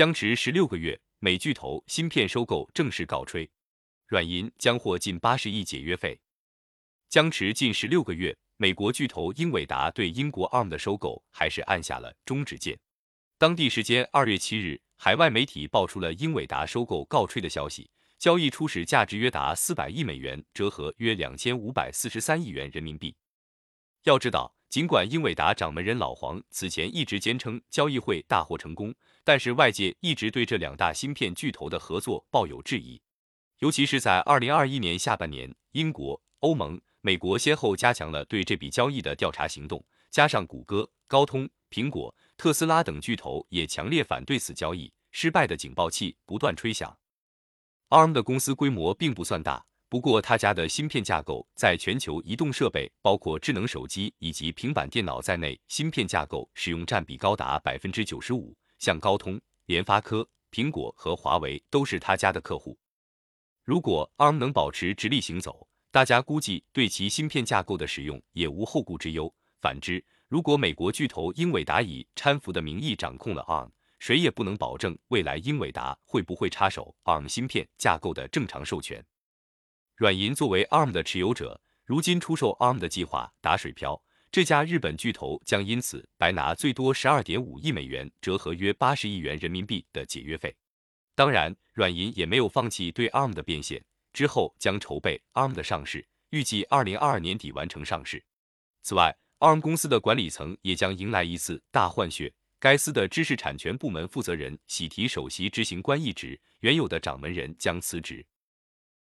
僵持十六个月，美巨头芯片收购正式告吹，软银将获近八十亿解约费。僵持近十六个月，美国巨头英伟达对英国 ARM 的收购还是按下了终止键。当地时间二月七日，海外媒体爆出了英伟达收购告吹的消息，交易初始价值约达四百亿美元，折合约两千五百四十三亿元人民币。要知道，尽管英伟达掌门人老黄此前一直坚称交易会大获成功。但是外界一直对这两大芯片巨头的合作抱有质疑，尤其是在二零二一年下半年，英国、欧盟、美国先后加强了对这笔交易的调查行动，加上谷歌、高通、苹果、特斯拉等巨头也强烈反对此交易，失败的警报器不断吹响。ARM 的公司规模并不算大，不过他家的芯片架构在全球移动设备，包括智能手机以及平板电脑在内，芯片架构使用占比高达百分之九十五。像高通、联发科、苹果和华为都是他家的客户。如果 ARM 能保持直立行走，大家估计对其芯片架构的使用也无后顾之忧。反之，如果美国巨头英伟达以搀扶的名义掌控了 ARM，谁也不能保证未来英伟达会不会插手 ARM 芯片架构的正常授权。软银作为 ARM 的持有者，如今出售 ARM 的计划打水漂。这家日本巨头将因此白拿最多十二点五亿美元，折合约八十亿元人民币的解约费。当然，软银也没有放弃对 ARM 的变现，之后将筹备 ARM 的上市，预计二零二二年底完成上市。此外，ARM 公司的管理层也将迎来一次大换血，该司的知识产权部门负责人喜提首席执行官一职，原有的掌门人将辞职。